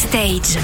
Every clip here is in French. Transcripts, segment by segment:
Backstage.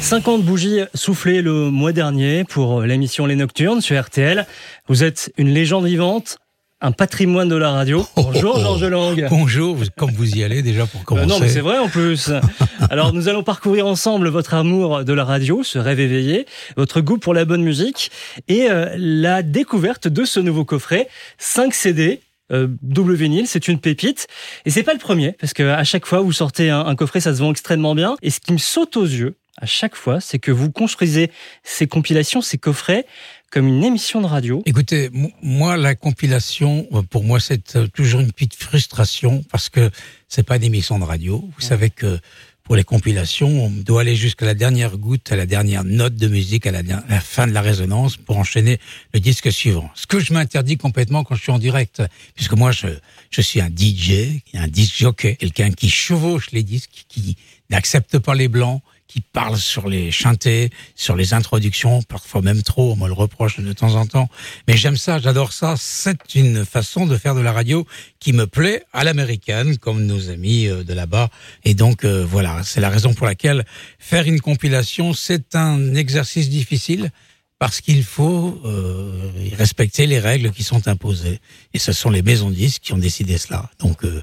50 bougies soufflées le mois dernier pour l'émission Les Nocturnes sur RTL. Vous êtes une légende vivante, un patrimoine de la radio. Bonjour Oh, oh, Georges Lang. Bonjour, comme vous y allez déjà pour Euh, commencer. non mais c'est vrai en plus. Alors nous allons parcourir ensemble votre amour de la radio, ce rêve éveillé, votre goût pour la bonne musique et euh, la découverte de ce nouveau coffret 5 CD. Euh, double vinyle, c'est une pépite et c'est pas le premier parce que à chaque fois vous sortez un, un coffret, ça se vend extrêmement bien. Et ce qui me saute aux yeux à chaque fois, c'est que vous construisez ces compilations, ces coffrets comme une émission de radio. Écoutez, moi, la compilation, euh, pour moi, c'est euh, toujours une petite frustration parce que c'est pas une émission de radio. Vous savez que pour les compilations, on doit aller jusqu'à la dernière goutte, à la dernière note de musique, à la, fin de la résonance pour enchaîner le disque suivant. Ce que je m'interdis complètement quand je suis en direct, puisque moi, je, je suis un DJ, un disc jockey, quelqu'un qui chevauche les disques, qui n'accepte pas les blancs, qui parle sur les chantés, sur les introductions, parfois même trop, on me le reproche de temps en temps. Mais j'aime ça, j'adore ça. C'est une façon de faire de la radio qui me plaît à l'américaine, comme nos amis euh, de là-bas. Et donc euh, voilà, c'est la raison pour laquelle faire une compilation, c'est un exercice difficile parce qu'il faut euh, respecter les règles qui sont imposées. Et ce sont les maisons de disques qui ont décidé cela. Donc euh,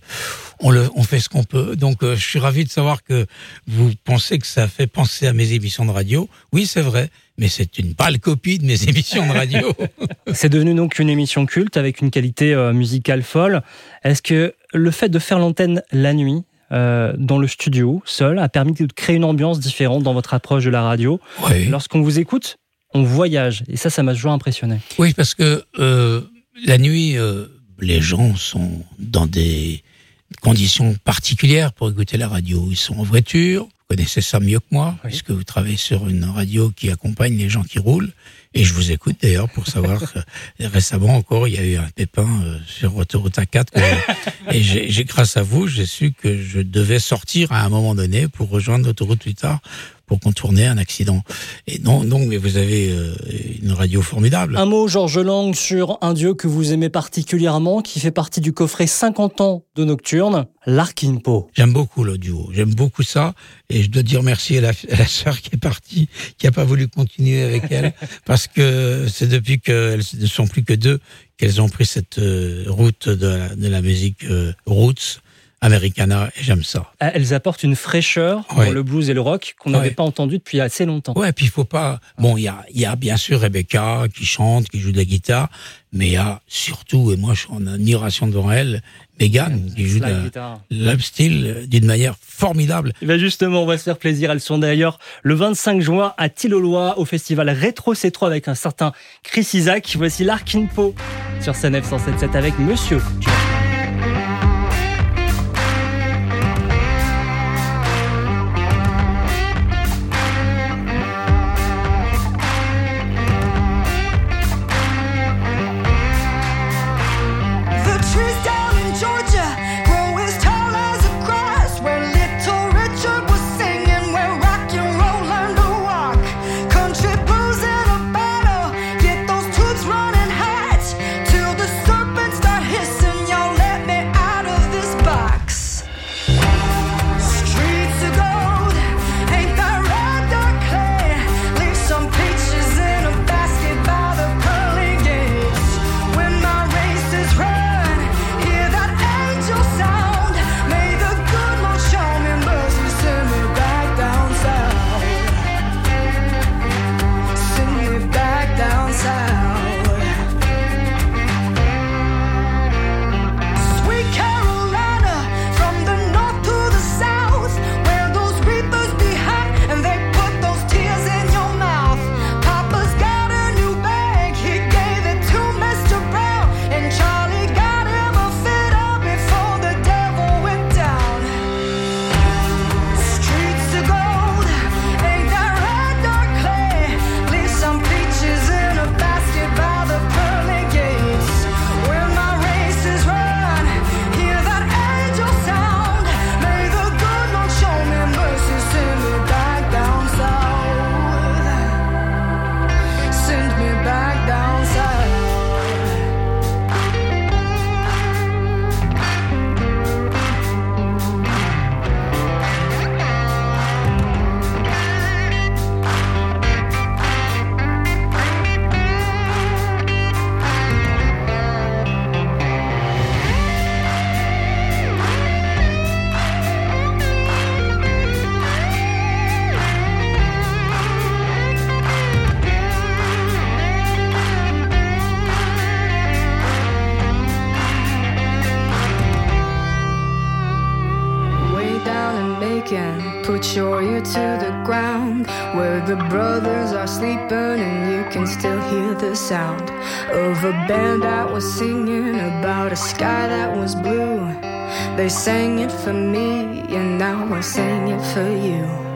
on, le, on fait ce qu'on peut. Donc euh, je suis ravi de savoir que vous pensez que ça fait penser à mes émissions de radio. Oui, c'est vrai, mais c'est une pâle copie de mes émissions de radio. C'est devenu donc une émission culte avec une qualité musicale folle. Est-ce que le fait de faire l'antenne la nuit euh, dans le studio seul a permis de créer une ambiance différente dans votre approche de la radio? Oui. Lorsqu'on vous écoute, on voyage et ça, ça m'a toujours impressionné. Oui, parce que euh, la nuit, euh, les gens sont dans des conditions particulières pour écouter la radio. Ils sont en voiture, vous connaissez ça mieux que moi, Oui. puisque vous travaillez sur une radio qui accompagne les gens qui roulent. Et je vous écoute d'ailleurs pour savoir que récemment encore, il y a eu un pépin euh, sur autoroute A4. que- et j'ai, j'ai- grâce à vous, j'ai su que je devais sortir à un moment donné pour rejoindre l'autoroute plus tard pour contourner un accident. Et non, non, mais vous avez euh, une radio formidable. Un mot, Georges Lang, sur un dieu que vous aimez particulièrement, qui fait partie du coffret 50 ans de Nocturne, l'Arkinpo. J'aime beaucoup le duo, j'aime beaucoup ça, et je dois dire merci à la, à la sœur qui est partie, qui a pas voulu continuer avec elle, parce que c'est depuis qu'elles ne sont plus que deux qu'elles ont pris cette euh, route de la, de la musique euh, roots, americana, et j'aime ça. Elles apportent une fraîcheur Ouais. dans le blues et le rock qu'on n'avait Ouais. pas entendu depuis assez longtemps. Ouais, puis il faut pas. Bon, il y a, il y a bien sûr Rebecca qui chante, qui joue de la guitare, mais il y a surtout, et moi je suis en admiration devant elle, Megan qui joue de Slide la- guitar. l'up steel d'une manière formidable. Eh ben justement, on va se faire plaisir. Elles sont d'ailleurs le 25 juin à Tillolois au festival Rétro C3 avec un certain Chris Isaac. Voici l'Arkinpo sur CNF 177 avec Monsieur. Weekend. Put your ear to the ground where the brothers are sleeping and you can still hear the sound of a band that was singing about a sky that was blue. They sang it for me and now I sing it for you.